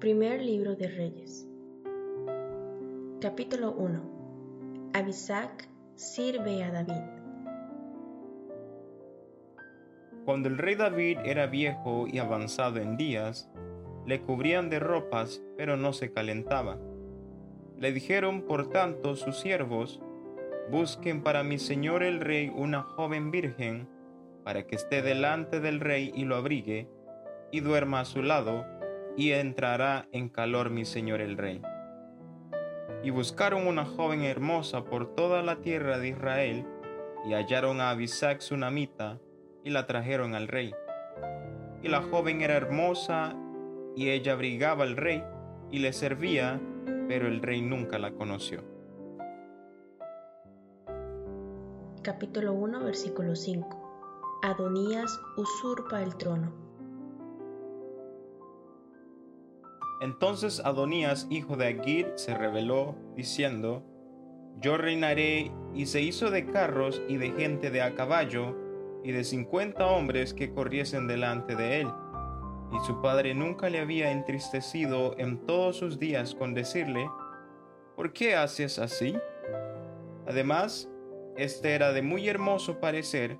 Primer libro de Reyes. Capítulo 1. Abisac sirve a David. Cuando el rey David era viejo y avanzado en días, le cubrían de ropas, pero no se calentaba. Le dijeron, por tanto, sus siervos, busquen para mi señor el rey una joven virgen, para que esté delante del rey y lo abrigue, y duerma a su lado, y entrará en calor mi señor el rey. Y buscaron una joven hermosa por toda la tierra de Israel, y hallaron a Abisac sunamita, y la trajeron al rey. Y la joven era hermosa, y ella abrigaba al rey, y le servía, pero el rey nunca la conoció. Capítulo 1, versículo 5. Adonías usurpa el trono. Entonces Adonías, hijo de Agir, se rebeló, diciendo, Yo reinaré, y se hizo de carros y de gente de a caballo, y de cincuenta hombres que corriesen delante de él. Y su padre nunca le había entristecido en todos sus días con decirle, ¿por qué haces así? Además, este era de muy hermoso parecer,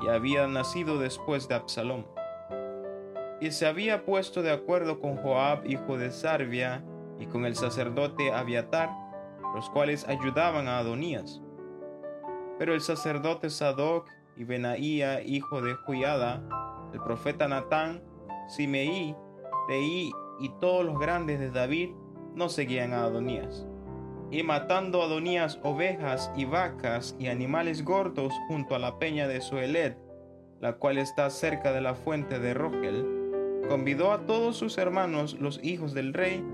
y había nacido después de Absalón y se había puesto de acuerdo con Joab, hijo de Sarvia, y con el sacerdote Abiatar, los cuales ayudaban a Adonías. Pero el sacerdote Sadoc y Benaía, hijo de Juiada, el profeta Natán, Simeí, Reí y todos los grandes de David no seguían a Adonías. Y matando Adonías ovejas y vacas y animales gordos junto a la peña de Suelet, la cual está cerca de la fuente de Rogel, convidó a todos sus hermanos los hijos del rey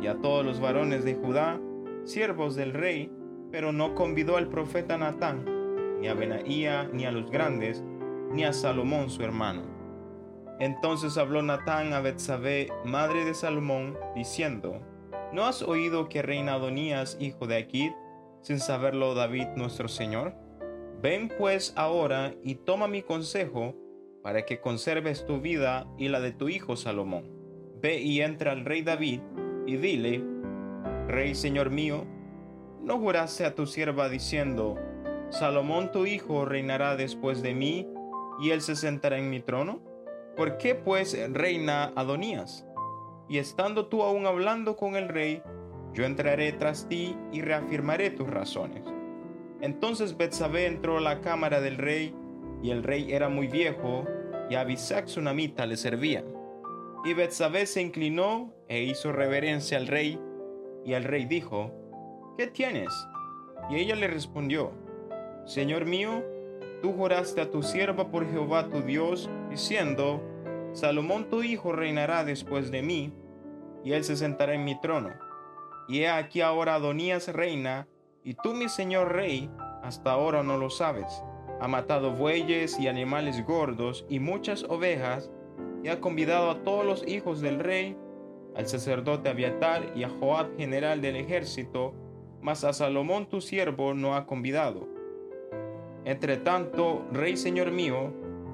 y a todos los varones de Judá, siervos del rey, pero no convidó al profeta Natán, ni a Benaía, ni a los grandes, ni a Salomón su hermano. Entonces habló Natán a Betsabé, madre de Salomón, diciendo, ¿No has oído que reina Adonías, hijo de Aquid, sin saberlo David nuestro Señor? Ven pues ahora y toma mi consejo, para que conserves tu vida y la de tu hijo Salomón. Ve y entra al rey David y dile, Rey Señor mío, ¿no juraste a tu sierva diciendo, Salomón tu hijo reinará después de mí y él se sentará en mi trono? ¿Por qué pues reina Adonías? Y estando tú aún hablando con el rey, yo entraré tras ti y reafirmaré tus razones. Entonces Betsabé entró a la cámara del rey y el rey era muy viejo, y Abisac sunamita le servía. Y Betsabé se inclinó e hizo reverencia al rey, y el rey dijo, ¿qué tienes? Y ella le respondió, Señor mío, tú juraste a tu sierva por Jehová tu Dios, diciendo, Salomón tu hijo reinará después de mí, y él se sentará en mi trono. Y he aquí ahora Adonías reina, y tú mi señor rey, hasta ahora no lo sabes ha matado bueyes y animales gordos y muchas ovejas, y ha convidado a todos los hijos del rey, al sacerdote Abiatar y a Joab general del ejército, mas a Salomón tu siervo no ha convidado. Entre tanto, rey señor mío,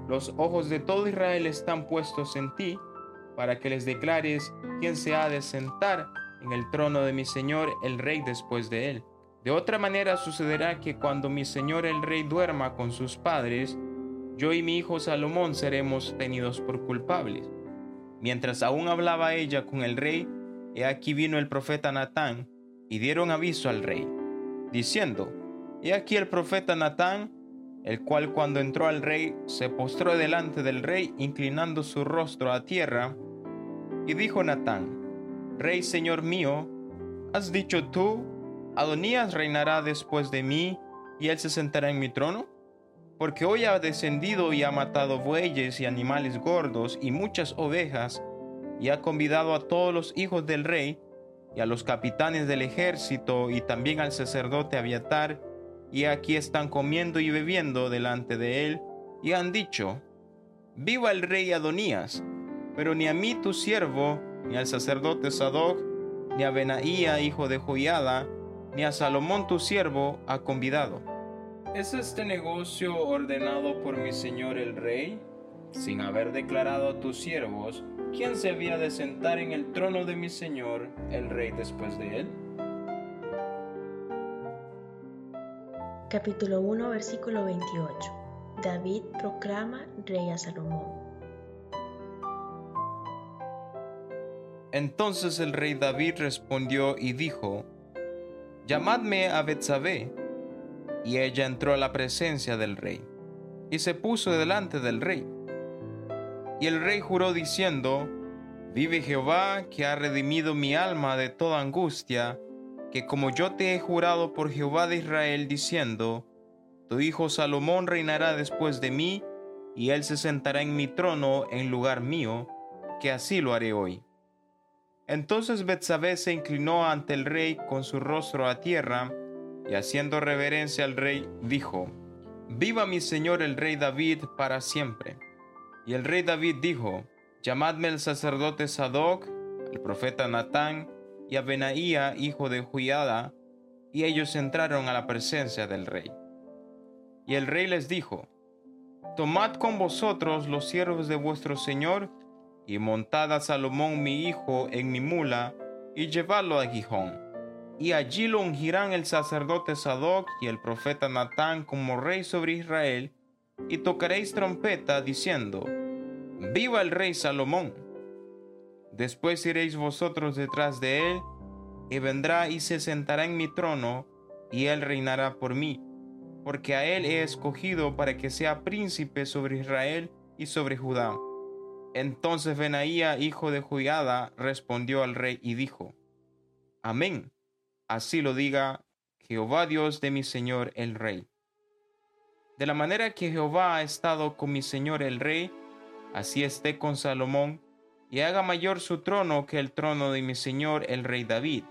los ojos de todo Israel están puestos en ti, para que les declares quién se ha de sentar en el trono de mi señor el rey después de él. De otra manera sucederá que cuando mi señor el rey duerma con sus padres, yo y mi hijo Salomón seremos tenidos por culpables. Mientras aún hablaba ella con el rey, he aquí vino el profeta Natán, y dieron aviso al rey, diciendo, He aquí el profeta Natán, el cual cuando entró al rey se postró delante del rey, inclinando su rostro a tierra, y dijo Natán, Rey señor mío, ¿has dicho tú, Adonías reinará después de mí y él se sentará en mi trono. porque hoy ha descendido y ha matado bueyes y animales gordos y muchas ovejas, y ha convidado a todos los hijos del rey, y a los capitanes del ejército, y también al sacerdote Abiatar, y aquí están comiendo y bebiendo delante de él, y han dicho, Viva el rey Adonías, pero ni a mí tu siervo, ni al sacerdote Sadoc, ni a Benaía, hijo de Joiada, ni a Salomón tu siervo ha convidado. ¿Es este negocio ordenado por mi señor el rey? Sin haber declarado a tus siervos, ¿quién se había de sentar en el trono de mi señor el rey después de él? Capítulo 1, versículo 28. David proclama rey a Salomón. Entonces el rey David respondió y dijo, Llamadme a Betsabé. Y ella entró a la presencia del rey, y se puso delante del rey. Y el rey juró diciendo, Vive Jehová, que ha redimido mi alma de toda angustia, que como yo te he jurado por Jehová de Israel, diciendo, Tu hijo Salomón reinará después de mí, y él se sentará en mi trono en lugar mío, que así lo haré hoy. Entonces Betsabé se inclinó ante el rey con su rostro a tierra, y haciendo reverencia al rey, dijo, Viva mi señor el rey David para siempre. Y el rey David dijo, Llamadme el sacerdote Sadoc, el profeta Natán, y a Benaía, hijo de Juiada, y ellos entraron a la presencia del rey. Y el rey les dijo, Tomad con vosotros los siervos de vuestro señor, y montad a Salomón mi hijo en mi mula, y llevadlo a Gijón. Y allí lo ungirán el sacerdote Sadoc y el profeta Natán como rey sobre Israel, y tocaréis trompeta diciendo, Viva el rey Salomón. Después iréis vosotros detrás de él, y vendrá y se sentará en mi trono, y él reinará por mí, porque a él he escogido para que sea príncipe sobre Israel y sobre Judá. Entonces Benaía, hijo de Juiada, respondió al rey y dijo, Amén, así lo diga Jehová Dios de mi Señor el rey. De la manera que Jehová ha estado con mi Señor el rey, así esté con Salomón, y haga mayor su trono que el trono de mi Señor el rey David.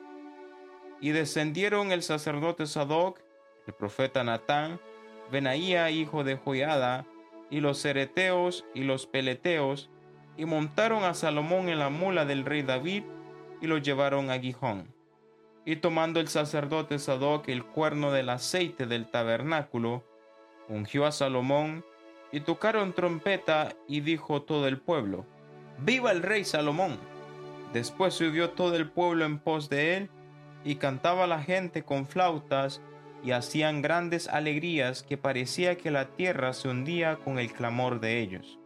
Y descendieron el sacerdote Sadoc, el profeta Natán, Benaía, hijo de Joiada, y los cereteos y los peleteos, y montaron a Salomón en la mula del rey David y lo llevaron a Gijón. Y tomando el sacerdote Sadoc el cuerno del aceite del tabernáculo, ungió a Salomón y tocaron trompeta y dijo todo el pueblo, ¡Viva el rey Salomón! Después subió todo el pueblo en pos de él y cantaba la gente con flautas y hacían grandes alegrías que parecía que la tierra se hundía con el clamor de ellos.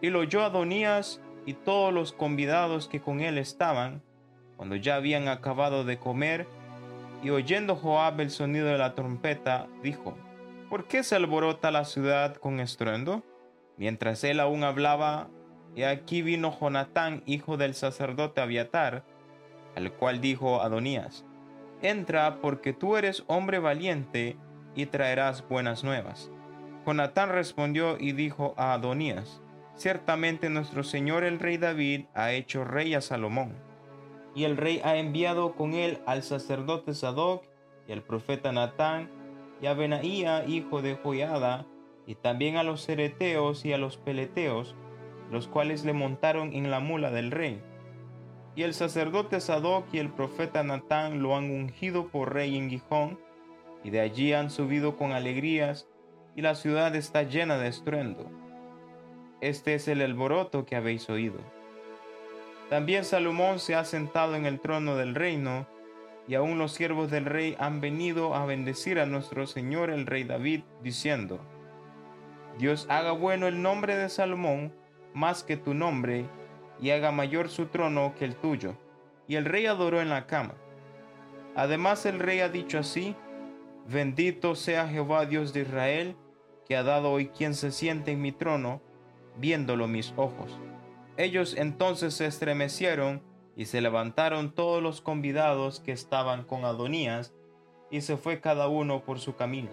Y lo oyó Adonías y todos los convidados que con él estaban, cuando ya habían acabado de comer, y oyendo Joab el sonido de la trompeta, dijo, ¿Por qué se alborota la ciudad con estruendo? Mientras él aún hablaba, y aquí vino Jonatán, hijo del sacerdote Abiatar, al cual dijo Adonías, Entra porque tú eres hombre valiente y traerás buenas nuevas. Jonatán respondió y dijo a Adonías, Ciertamente nuestro Señor el rey David ha hecho rey a Salomón, y el rey ha enviado con él al sacerdote Sadoc y al profeta Natán y a Benaía, hijo de Joiada, y también a los cereteos y a los peleteos, los cuales le montaron en la mula del rey. Y el sacerdote Sadoc y el profeta Natán lo han ungido por rey en Gijón, y de allí han subido con alegrías, y la ciudad está llena de estruendo este es el alboroto que habéis oído. También Salomón se ha sentado en el trono del reino, y aún los siervos del rey han venido a bendecir a nuestro Señor el rey David, diciendo, Dios haga bueno el nombre de Salomón más que tu nombre, y haga mayor su trono que el tuyo. Y el rey adoró en la cama. Además el rey ha dicho así, Bendito sea Jehová Dios de Israel, que ha dado hoy quien se siente en mi trono, viéndolo mis ojos. Ellos entonces se estremecieron y se levantaron todos los convidados que estaban con Adonías, y se fue cada uno por su camino.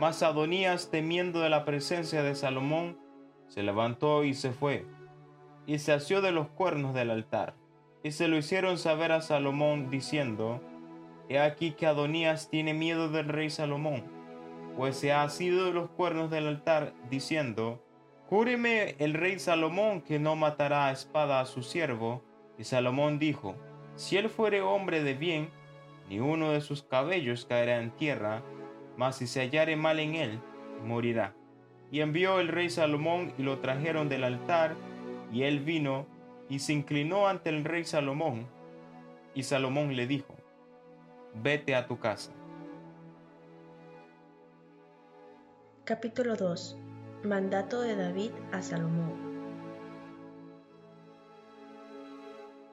Mas Adonías, temiendo de la presencia de Salomón, se levantó y se fue, y se asió de los cuernos del altar. Y se lo hicieron saber a Salomón, diciendo, He aquí que Adonías tiene miedo del rey Salomón, pues se ha asido de los cuernos del altar, diciendo, Júreme el rey Salomón que no matará a espada a su siervo. Y Salomón dijo, Si él fuere hombre de bien, ni uno de sus cabellos caerá en tierra, mas si se hallare mal en él, morirá. Y envió el rey Salomón y lo trajeron del altar, y él vino y se inclinó ante el rey Salomón. Y Salomón le dijo, vete a tu casa. Capítulo 2 Mandato de David a Salomón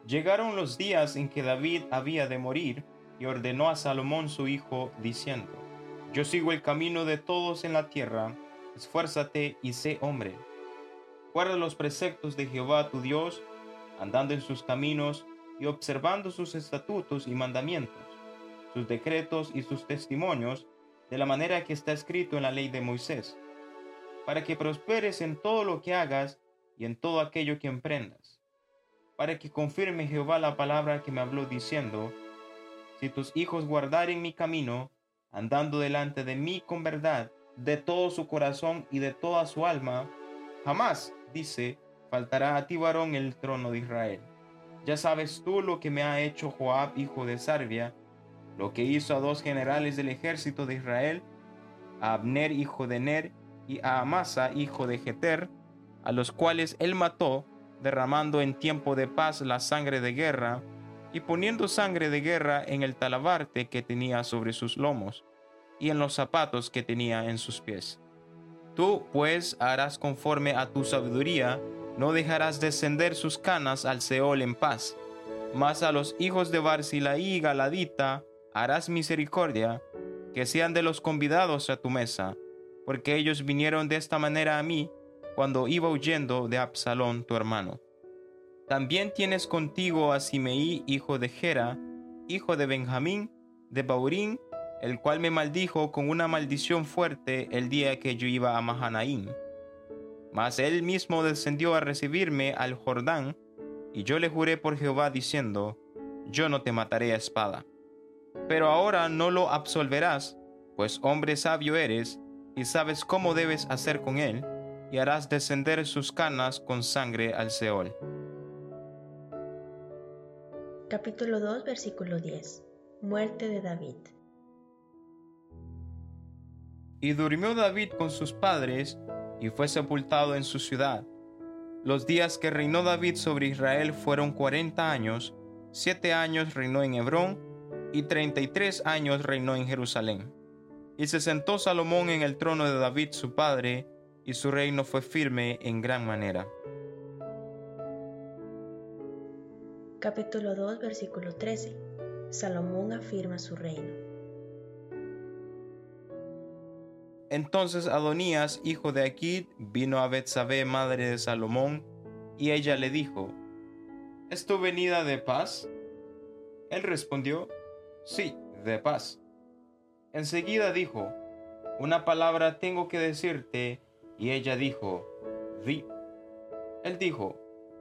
Llegaron los días en que David había de morir, y ordenó a Salomón su hijo, diciendo, Yo sigo el camino de todos en la tierra, esfuérzate y sé hombre. Guarda los preceptos de Jehová tu Dios, andando en sus caminos y observando sus estatutos y mandamientos, sus decretos y sus testimonios, de la manera que está escrito en la ley de Moisés, para que prosperes en todo lo que hagas y en todo aquello que emprendas, para que confirme Jehová la palabra que me habló diciendo, si tus hijos guardaren mi camino, andando delante de mí con verdad, de todo su corazón y de toda su alma, jamás, dice, faltará a ti varón el trono de Israel. Ya sabes tú lo que me ha hecho Joab, hijo de Sarbia, lo que hizo a dos generales del ejército de Israel, a Abner, hijo de Ner, y a Amasa, hijo de Jeter, a los cuales él mató, derramando en tiempo de paz la sangre de guerra, y poniendo sangre de guerra en el talabarte que tenía sobre sus lomos, y en los zapatos que tenía en sus pies. Tú, pues, harás conforme a tu sabiduría, no dejarás descender sus canas al Seol en paz. Mas a los hijos de Barcilaí y Galadita harás misericordia, que sean de los convidados a tu mesa, porque ellos vinieron de esta manera a mí cuando iba huyendo de Absalón tu hermano. También tienes contigo a Simeí, hijo de Gera, hijo de Benjamín, de Baurín, el cual me maldijo con una maldición fuerte el día que yo iba a Mahanaim mas él mismo descendió a recibirme al Jordán, y yo le juré por Jehová diciendo, yo no te mataré a espada. Pero ahora no lo absolverás, pues hombre sabio eres, y sabes cómo debes hacer con él, y harás descender sus canas con sangre al Seol. Capítulo 2, versículo 10. Muerte de David. Y durmió David con sus padres, y fue sepultado en su ciudad. Los días que reinó David sobre Israel fueron cuarenta años, siete años reinó en Hebrón, y treinta y tres años reinó en Jerusalén. Y se sentó Salomón en el trono de David su padre, y su reino fue firme en gran manera. Capítulo 2, versículo 13. Salomón afirma su reino. Entonces Adonías, hijo de Aquid, vino a Betsabé, madre de Salomón, y ella le dijo, ¿Es tu venida de paz? Él respondió, Sí, de paz. Enseguida dijo, Una palabra tengo que decirte, y ella dijo, Di. Él dijo,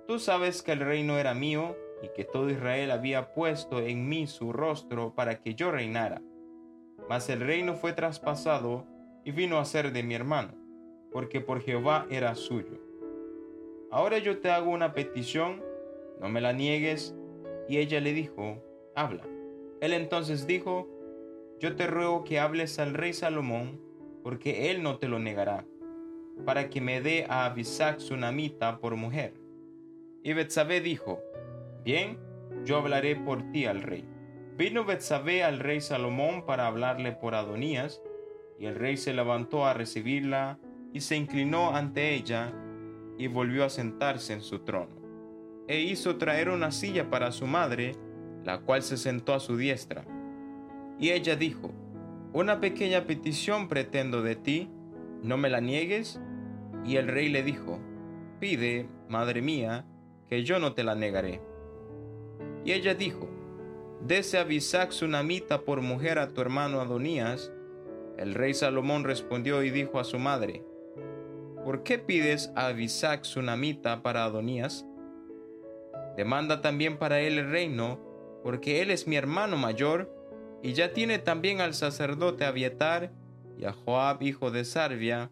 Tú sabes que el reino era mío, y que todo Israel había puesto en mí su rostro para que yo reinara. Mas el reino fue traspasado y vino a ser de mi hermano, porque por Jehová era suyo. Ahora yo te hago una petición, no me la niegues. Y ella le dijo, habla. Él entonces dijo, yo te ruego que hables al rey Salomón, porque él no te lo negará, para que me dé a Abisac namita por mujer. Y Betsabé dijo, bien, yo hablaré por ti al rey. Vino Betsabé al rey Salomón para hablarle por Adonías, y el rey se levantó a recibirla y se inclinó ante ella y volvió a sentarse en su trono. E hizo traer una silla para su madre, la cual se sentó a su diestra. Y ella dijo, Una pequeña petición pretendo de ti, no me la niegues. Y el rey le dijo, Pide, madre mía, que yo no te la negaré. Y ella dijo, Dese a Bisac Sunamita por mujer a tu hermano Adonías, El rey Salomón respondió y dijo a su madre, ¿Por qué pides a Abisac sunamita para Adonías? Demanda también para él el reino, porque él es mi hermano mayor, y ya tiene también al sacerdote Abiatar y a Joab hijo de Sarvia.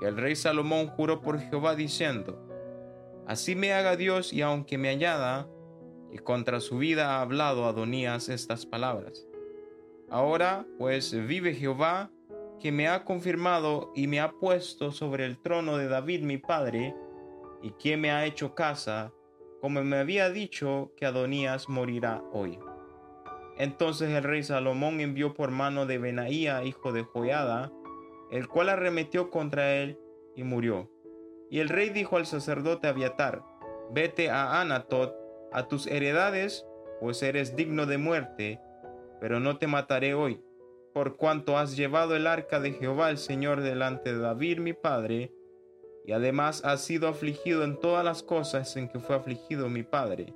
Y el rey Salomón juró por Jehová diciendo, Así me haga Dios y aunque me añada, y contra su vida ha hablado Adonías estas palabras. Ahora pues vive Jehová, que me ha confirmado y me ha puesto sobre el trono de David mi padre, y quien me ha hecho casa, como me había dicho que Adonías morirá hoy. Entonces el rey Salomón envió por mano de Benaía, hijo de Joiada, el cual arremetió contra él y murió. Y el rey dijo al sacerdote Abiatar, vete a Anatot, a tus heredades, pues eres digno de muerte, pero no te mataré hoy, por cuanto has llevado el arca de Jehová el Señor delante de David mi padre, y además has sido afligido en todas las cosas en que fue afligido mi padre.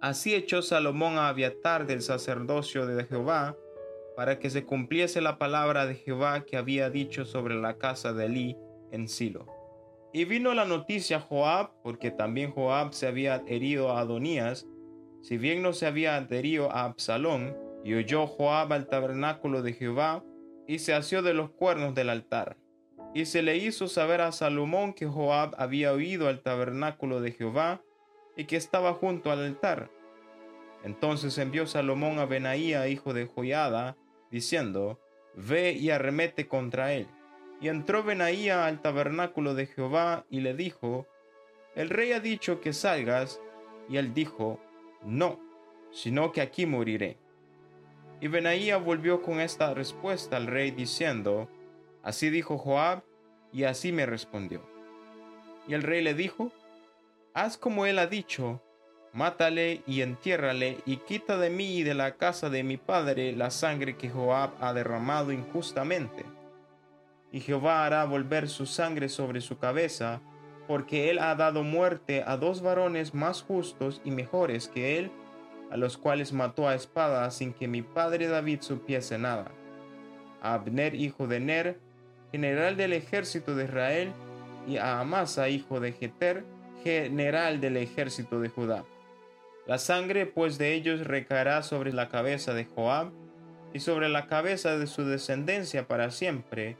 Así echó Salomón a Abiatar del sacerdocio de Jehová, para que se cumpliese la palabra de Jehová que había dicho sobre la casa de Elí en Silo. Y vino la noticia a Joab, porque también Joab se había adherido a Adonías, si bien no se había adherido a Absalón, y oyó Joab al tabernáculo de Jehová, y se asió de los cuernos del altar. Y se le hizo saber a Salomón que Joab había oído al tabernáculo de Jehová, y que estaba junto al altar. Entonces envió Salomón a Benaía, hijo de Joiada, diciendo, Ve y arremete contra él. Y entró Benaía al tabernáculo de Jehová y le dijo, El rey ha dicho que salgas. Y él dijo, No, sino que aquí moriré. Y Benaía volvió con esta respuesta al rey diciendo, Así dijo Joab, y así me respondió. Y el rey le dijo, Haz como él ha dicho, mátale y entiérrale, y quita de mí y de la casa de mi padre la sangre que Joab ha derramado injustamente y Jehová hará volver su sangre sobre su cabeza, porque él ha dado muerte a dos varones más justos y mejores que él, a los cuales mató a espada sin que mi padre David supiese nada. A Abner hijo de Ner, general del ejército de Israel, y a Amasa hijo de Jeter, general del ejército de Judá. La sangre pues de ellos recaerá sobre la cabeza de Joab, y sobre la cabeza de su descendencia para siempre,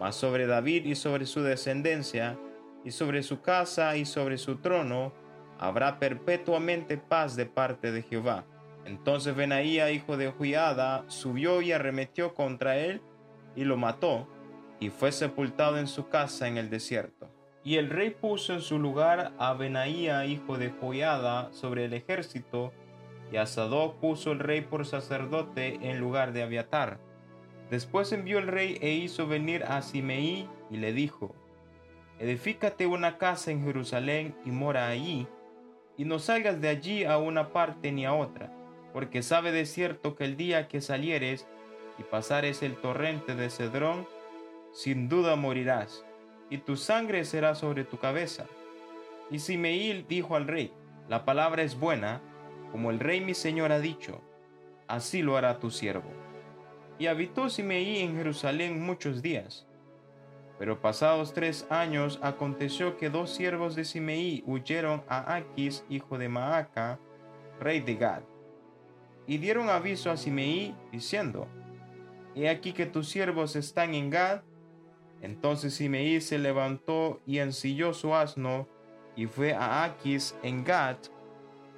mas sobre David y sobre su descendencia, y sobre su casa y sobre su trono, habrá perpetuamente paz de parte de Jehová. Entonces Benaía, hijo de Juiada, subió y arremetió contra él, y lo mató, y fue sepultado en su casa en el desierto. Y el rey puso en su lugar a Benaía, hijo de Joiada, sobre el ejército, y a Sadoc puso el rey por sacerdote en lugar de Abiatar. Después envió el rey e hizo venir a Simeí y le dijo, Edifícate una casa en Jerusalén y mora allí, y no salgas de allí a una parte ni a otra, porque sabe de cierto que el día que salieres y pasares el torrente de Cedrón, sin duda morirás, y tu sangre será sobre tu cabeza. Y Simeí dijo al rey, La palabra es buena, como el rey mi señor ha dicho, así lo hará tu siervo. Y habitó Simeí en Jerusalén muchos días. Pero pasados tres años aconteció que dos siervos de Simeí huyeron a Aquis, hijo de Maaca, rey de Gad, y dieron aviso a Simeí, diciendo, He aquí que tus siervos están en Gad. Entonces Simeí se levantó y ensilló su asno, y fue a Aquis en Gad,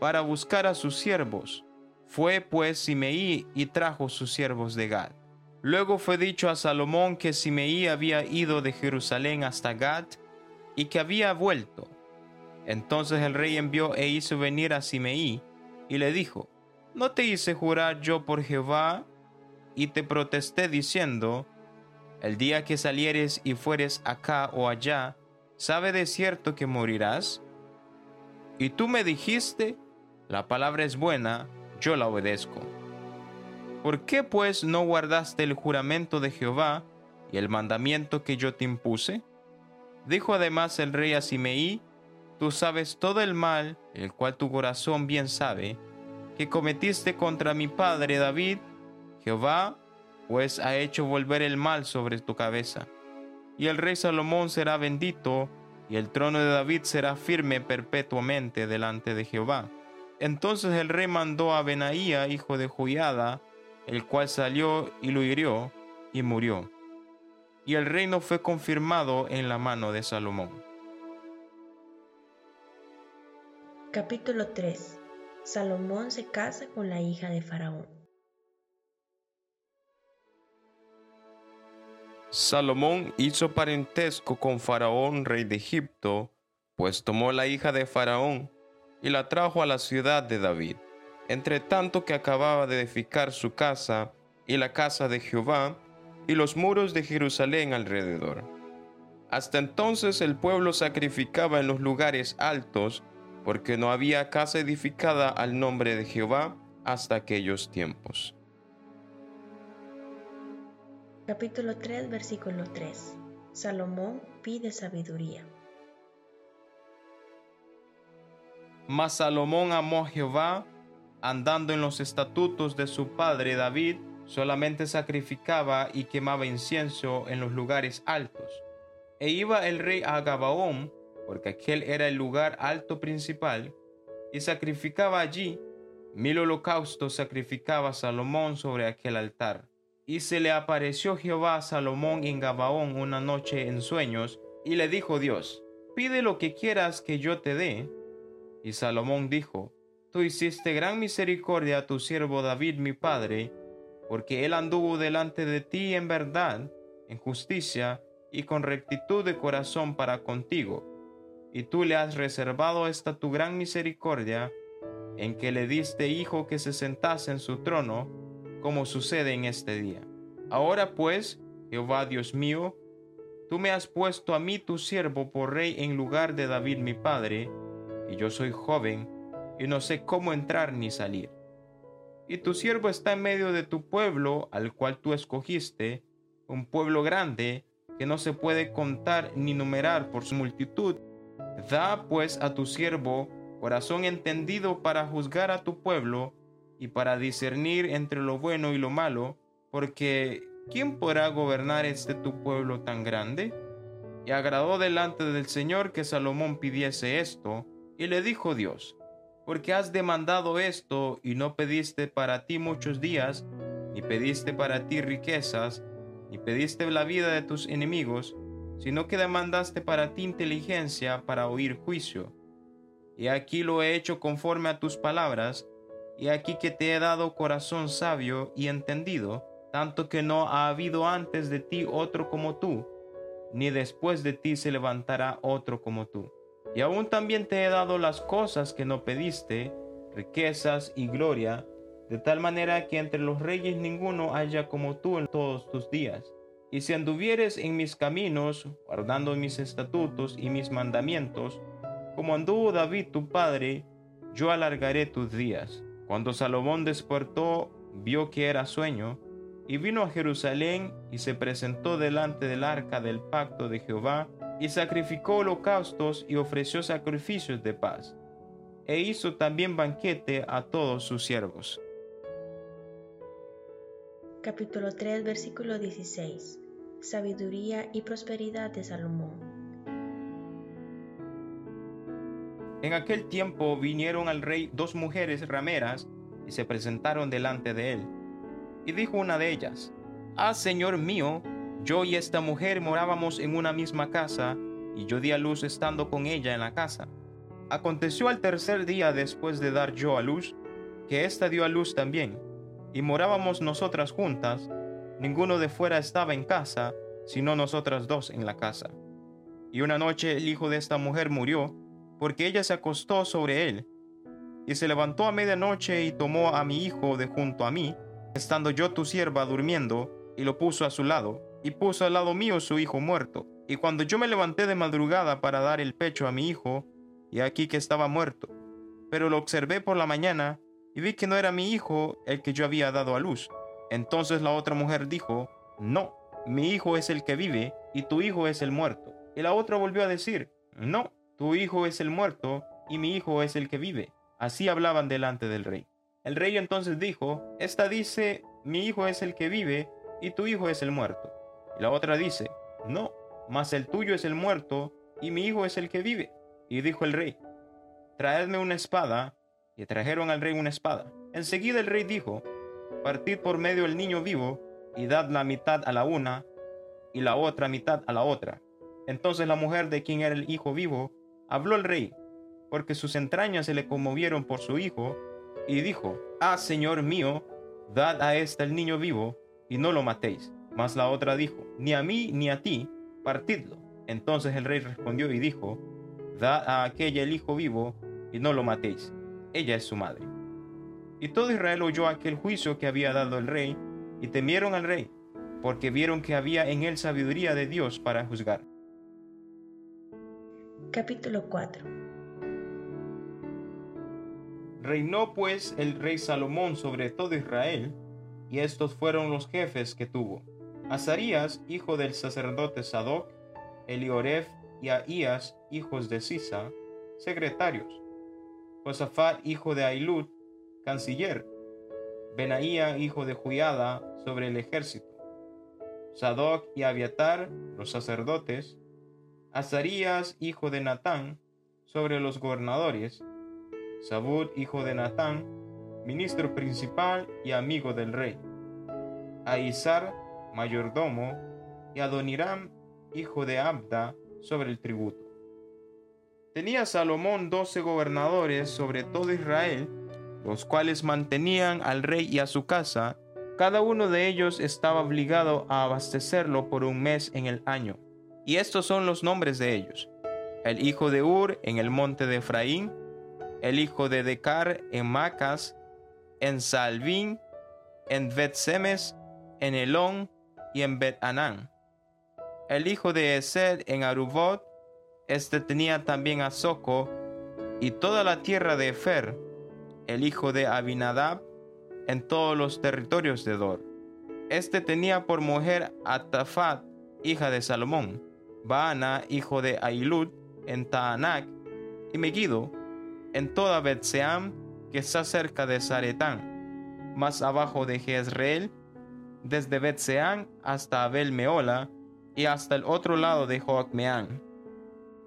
para buscar a sus siervos fue pues Simeí y trajo sus siervos de Gad. Luego fue dicho a Salomón que Simeí había ido de Jerusalén hasta Gad y que había vuelto. Entonces el rey envió e hizo venir a Simeí y le dijo, ¿no te hice jurar yo por Jehová? Y te protesté diciendo, el día que salieres y fueres acá o allá, ¿sabe de cierto que morirás? Y tú me dijiste, la palabra es buena, yo la obedezco. ¿Por qué pues no guardaste el juramento de Jehová y el mandamiento que yo te impuse? Dijo además el rey a Simeí, tú sabes todo el mal, el cual tu corazón bien sabe, que cometiste contra mi padre David. Jehová pues ha hecho volver el mal sobre tu cabeza. Y el rey Salomón será bendito, y el trono de David será firme perpetuamente delante de Jehová. Entonces el rey mandó a Benaía, hijo de Joiada, el cual salió y lo hirió, y murió. Y el reino fue confirmado en la mano de Salomón. Capítulo 3 Salomón se casa con la hija de Faraón. Salomón hizo parentesco con Faraón, rey de Egipto, pues tomó la hija de Faraón y la trajo a la ciudad de David, entre tanto que acababa de edificar su casa y la casa de Jehová y los muros de Jerusalén alrededor. Hasta entonces el pueblo sacrificaba en los lugares altos, porque no había casa edificada al nombre de Jehová hasta aquellos tiempos. Capítulo 3, versículo 3. Salomón pide sabiduría. Mas Salomón amó a Jehová, andando en los estatutos de su padre David, solamente sacrificaba y quemaba incienso en los lugares altos. E iba el rey a Gabaón, porque aquel era el lugar alto principal, y sacrificaba allí. Mil holocaustos sacrificaba Salomón sobre aquel altar. Y se le apareció Jehová a Salomón en Gabaón una noche en sueños, y le dijo Dios, pide lo que quieras que yo te dé. Y Salomón dijo, Tú hiciste gran misericordia a tu siervo David mi padre, porque él anduvo delante de ti en verdad, en justicia y con rectitud de corazón para contigo. Y tú le has reservado esta tu gran misericordia, en que le diste hijo que se sentase en su trono, como sucede en este día. Ahora pues, Jehová Dios mío, tú me has puesto a mí tu siervo por rey en lugar de David mi padre, y yo soy joven, y no sé cómo entrar ni salir. Y tu siervo está en medio de tu pueblo, al cual tú escogiste, un pueblo grande, que no se puede contar ni numerar por su multitud. Da pues a tu siervo corazón entendido para juzgar a tu pueblo, y para discernir entre lo bueno y lo malo, porque ¿quién podrá gobernar este tu pueblo tan grande? Y agradó delante del Señor que Salomón pidiese esto, y le dijo Dios, porque has demandado esto y no pediste para ti muchos días, ni pediste para ti riquezas, ni pediste la vida de tus enemigos, sino que demandaste para ti inteligencia para oír juicio. Y aquí lo he hecho conforme a tus palabras, y aquí que te he dado corazón sabio y entendido, tanto que no ha habido antes de ti otro como tú, ni después de ti se levantará otro como tú. Y aún también te he dado las cosas que no pediste, riquezas y gloria, de tal manera que entre los reyes ninguno haya como tú en todos tus días. Y si anduvieres en mis caminos, guardando mis estatutos y mis mandamientos, como anduvo David tu padre, yo alargaré tus días. Cuando Salomón despertó, vio que era sueño, y vino a Jerusalén y se presentó delante del arca del pacto de Jehová, y sacrificó holocaustos y ofreció sacrificios de paz, e hizo también banquete a todos sus siervos. Capítulo 3, versículo 16. Sabiduría y prosperidad de Salomón. En aquel tiempo vinieron al rey dos mujeres rameras y se presentaron delante de él. Y dijo una de ellas, Ah, Señor mío, yo y esta mujer morábamos en una misma casa, y yo di a luz estando con ella en la casa. Aconteció al tercer día después de dar yo a luz, que ésta dio a luz también, y morábamos nosotras juntas, ninguno de fuera estaba en casa, sino nosotras dos en la casa. Y una noche el hijo de esta mujer murió, porque ella se acostó sobre él. Y se levantó a medianoche y tomó a mi hijo de junto a mí, estando yo tu sierva durmiendo, y lo puso a su lado, y puso al lado mío su hijo muerto. Y cuando yo me levanté de madrugada para dar el pecho a mi hijo, y aquí que estaba muerto. Pero lo observé por la mañana, y vi que no era mi hijo el que yo había dado a luz. Entonces la otra mujer dijo, No, mi hijo es el que vive, y tu hijo es el muerto. Y la otra volvió a decir, No, tu hijo es el muerto y mi hijo es el que vive. Así hablaban delante del rey. El rey entonces dijo, Esta dice, mi hijo es el que vive, y tu hijo es el muerto. Y la otra dice, no, mas el tuyo es el muerto, y mi hijo es el que vive. Y dijo el rey, traedme una espada, y trajeron al rey una espada. Enseguida el rey dijo, partid por medio el niño vivo, y dad la mitad a la una, y la otra mitad a la otra. Entonces la mujer de quien era el hijo vivo, habló al rey, porque sus entrañas se le conmovieron por su hijo, y dijo, Ah, Señor mío, dad a éste el niño vivo, y no lo matéis. Mas la otra dijo, Ni a mí ni a ti, partidlo. Entonces el rey respondió y dijo, Dad a aquella el hijo vivo, y no lo matéis. Ella es su madre. Y todo Israel oyó aquel juicio que había dado el rey, y temieron al rey, porque vieron que había en él sabiduría de Dios para juzgar. Capítulo 4 Reinó pues el rey Salomón sobre todo Israel, y estos fueron los jefes que tuvo. Azarías, hijo del sacerdote Sadoc, Elioref y Ahías, hijos de Sisa, secretarios. Josafat, hijo de Ailud, canciller. Benaía, hijo de Juyada, sobre el ejército. Sadoc y Abiatar, los sacerdotes. Azarías, hijo de Natán, sobre los gobernadores. Sabud, hijo de Natán, ministro principal y amigo del rey. Aizar, mayordomo, y Adoniram, hijo de Abda, sobre el tributo. Tenía Salomón doce gobernadores sobre todo Israel, los cuales mantenían al rey y a su casa, cada uno de ellos estaba obligado a abastecerlo por un mes en el año. Y estos son los nombres de ellos. El hijo de Ur en el monte de Efraín, el hijo de Decar en Macas, en Salvín, en Bet-Semes, en Elón y en Bet-Anán. El hijo de Esed en Arubot, este tenía también a Soco y toda la tierra de Efer, el hijo de Abinadab, en todos los territorios de Dor. Este tenía por mujer a Tafat, hija de Salomón, Baana, hijo de Ailud, en Taanac, y Megiddo, en toda Betseam, que está cerca de Zaretán, más abajo de Jezreel, desde Betseán hasta Abel Meola, y hasta el otro lado de Joacmeán.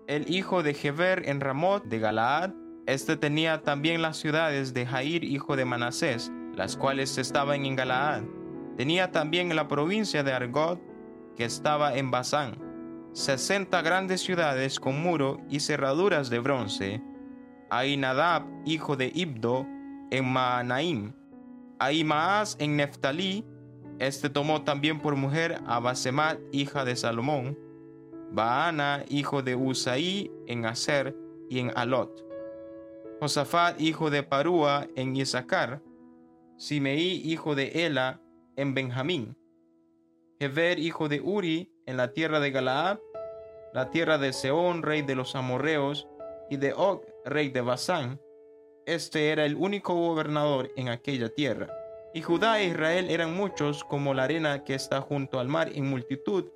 El hijo de Heber en Ramot de Galaad, este tenía también las ciudades de Jair, hijo de Manasés, las cuales estaban en Galaad. Tenía también la provincia de Argot, que estaba en Basán, sesenta grandes ciudades con muro y cerraduras de bronce. Ainadab, hijo de Ibdo, en Maanaim. Aimaas en Neftalí, este tomó también por mujer a Basemat, hija de Salomón. Baana, hijo de Usaí, en Aser y en Alot. Josafat, hijo de Parúa, en Isaacar. Simeí, hijo de Ela, en Benjamín. Heber, hijo de Uri, en la tierra de Galaad, la tierra de Seón, rey de los amorreos, y de Og, rey de Basán. Este era el único gobernador en aquella tierra. Y Judá e Israel eran muchos como la arena que está junto al mar en multitud,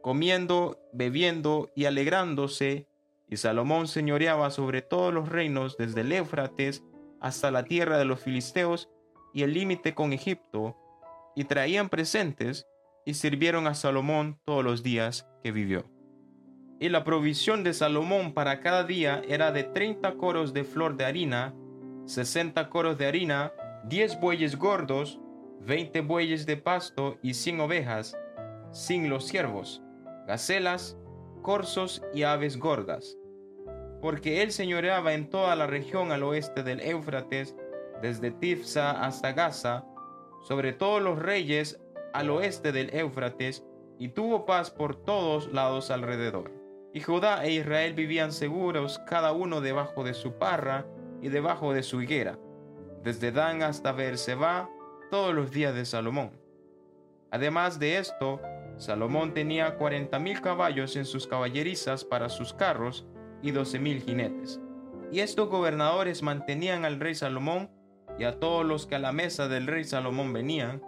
comiendo, bebiendo y alegrándose. Y Salomón señoreaba sobre todos los reinos desde el Éufrates hasta la tierra de los filisteos y el límite con Egipto, y traían presentes y sirvieron a Salomón todos los días que vivió. Y la provisión de Salomón para cada día era de treinta coros de flor de harina, sesenta coros de harina, diez bueyes gordos, veinte bueyes de pasto y cien ovejas, sin los siervos, gacelas, corzos y aves gordas. Porque él señoreaba en toda la región al oeste del Éufrates, desde Tifsa hasta Gaza, sobre todos los reyes al oeste del Éufrates, y tuvo paz por todos lados alrededor. Y Judá e Israel vivían seguros cada uno debajo de su parra y debajo de su higuera desde Dan hasta Beerseba, todos los días de Salomón. Además de esto, Salomón tenía cuarenta mil caballos en sus caballerizas para sus carros y doce mil jinetes. Y estos gobernadores mantenían al rey Salomón y a todos los que a la mesa del rey Salomón venían,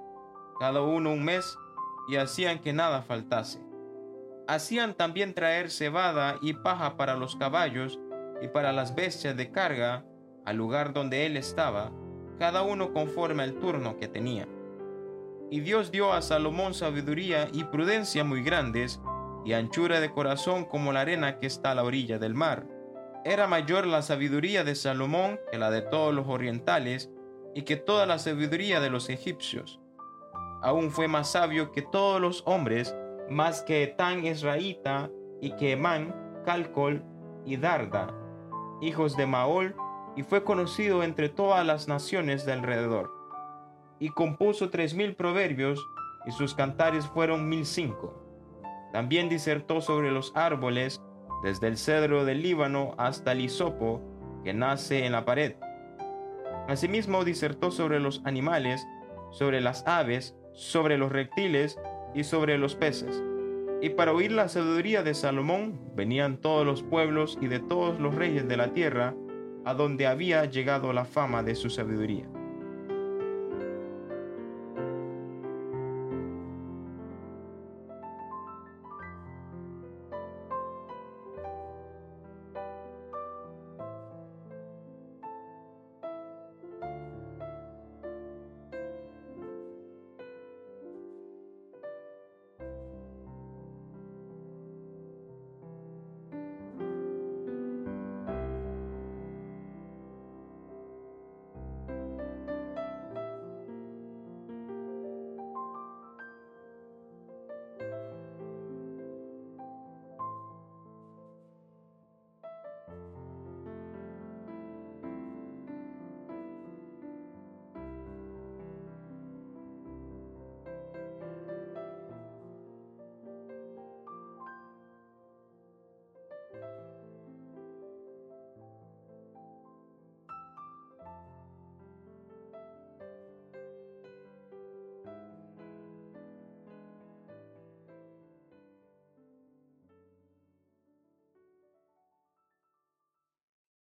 cada uno un mes, y hacían que nada faltase. Hacían también traer cebada y paja para los caballos y para las bestias de carga al lugar donde él estaba, cada uno conforme al turno que tenía. Y Dios dio a Salomón sabiduría y prudencia muy grandes, y anchura de corazón como la arena que está a la orilla del mar. Era mayor la sabiduría de Salomón que la de todos los orientales, y que toda la sabiduría de los egipcios. Aún fue más sabio que todos los hombres, más que Etán Esraíta, y que Emán, Calcol y Darda, hijos de Maol, y fue conocido entre todas las naciones de alrededor y compuso tres mil proverbios, y sus cantares fueron mil cinco. También disertó sobre los árboles, desde el cedro del Líbano hasta el hisopo, que nace en la pared. Asimismo disertó sobre los animales, sobre las aves, sobre los reptiles y sobre los peces. Y para oír la sabiduría de Salomón venían todos los pueblos y de todos los reyes de la tierra, a donde había llegado la fama de su sabiduría.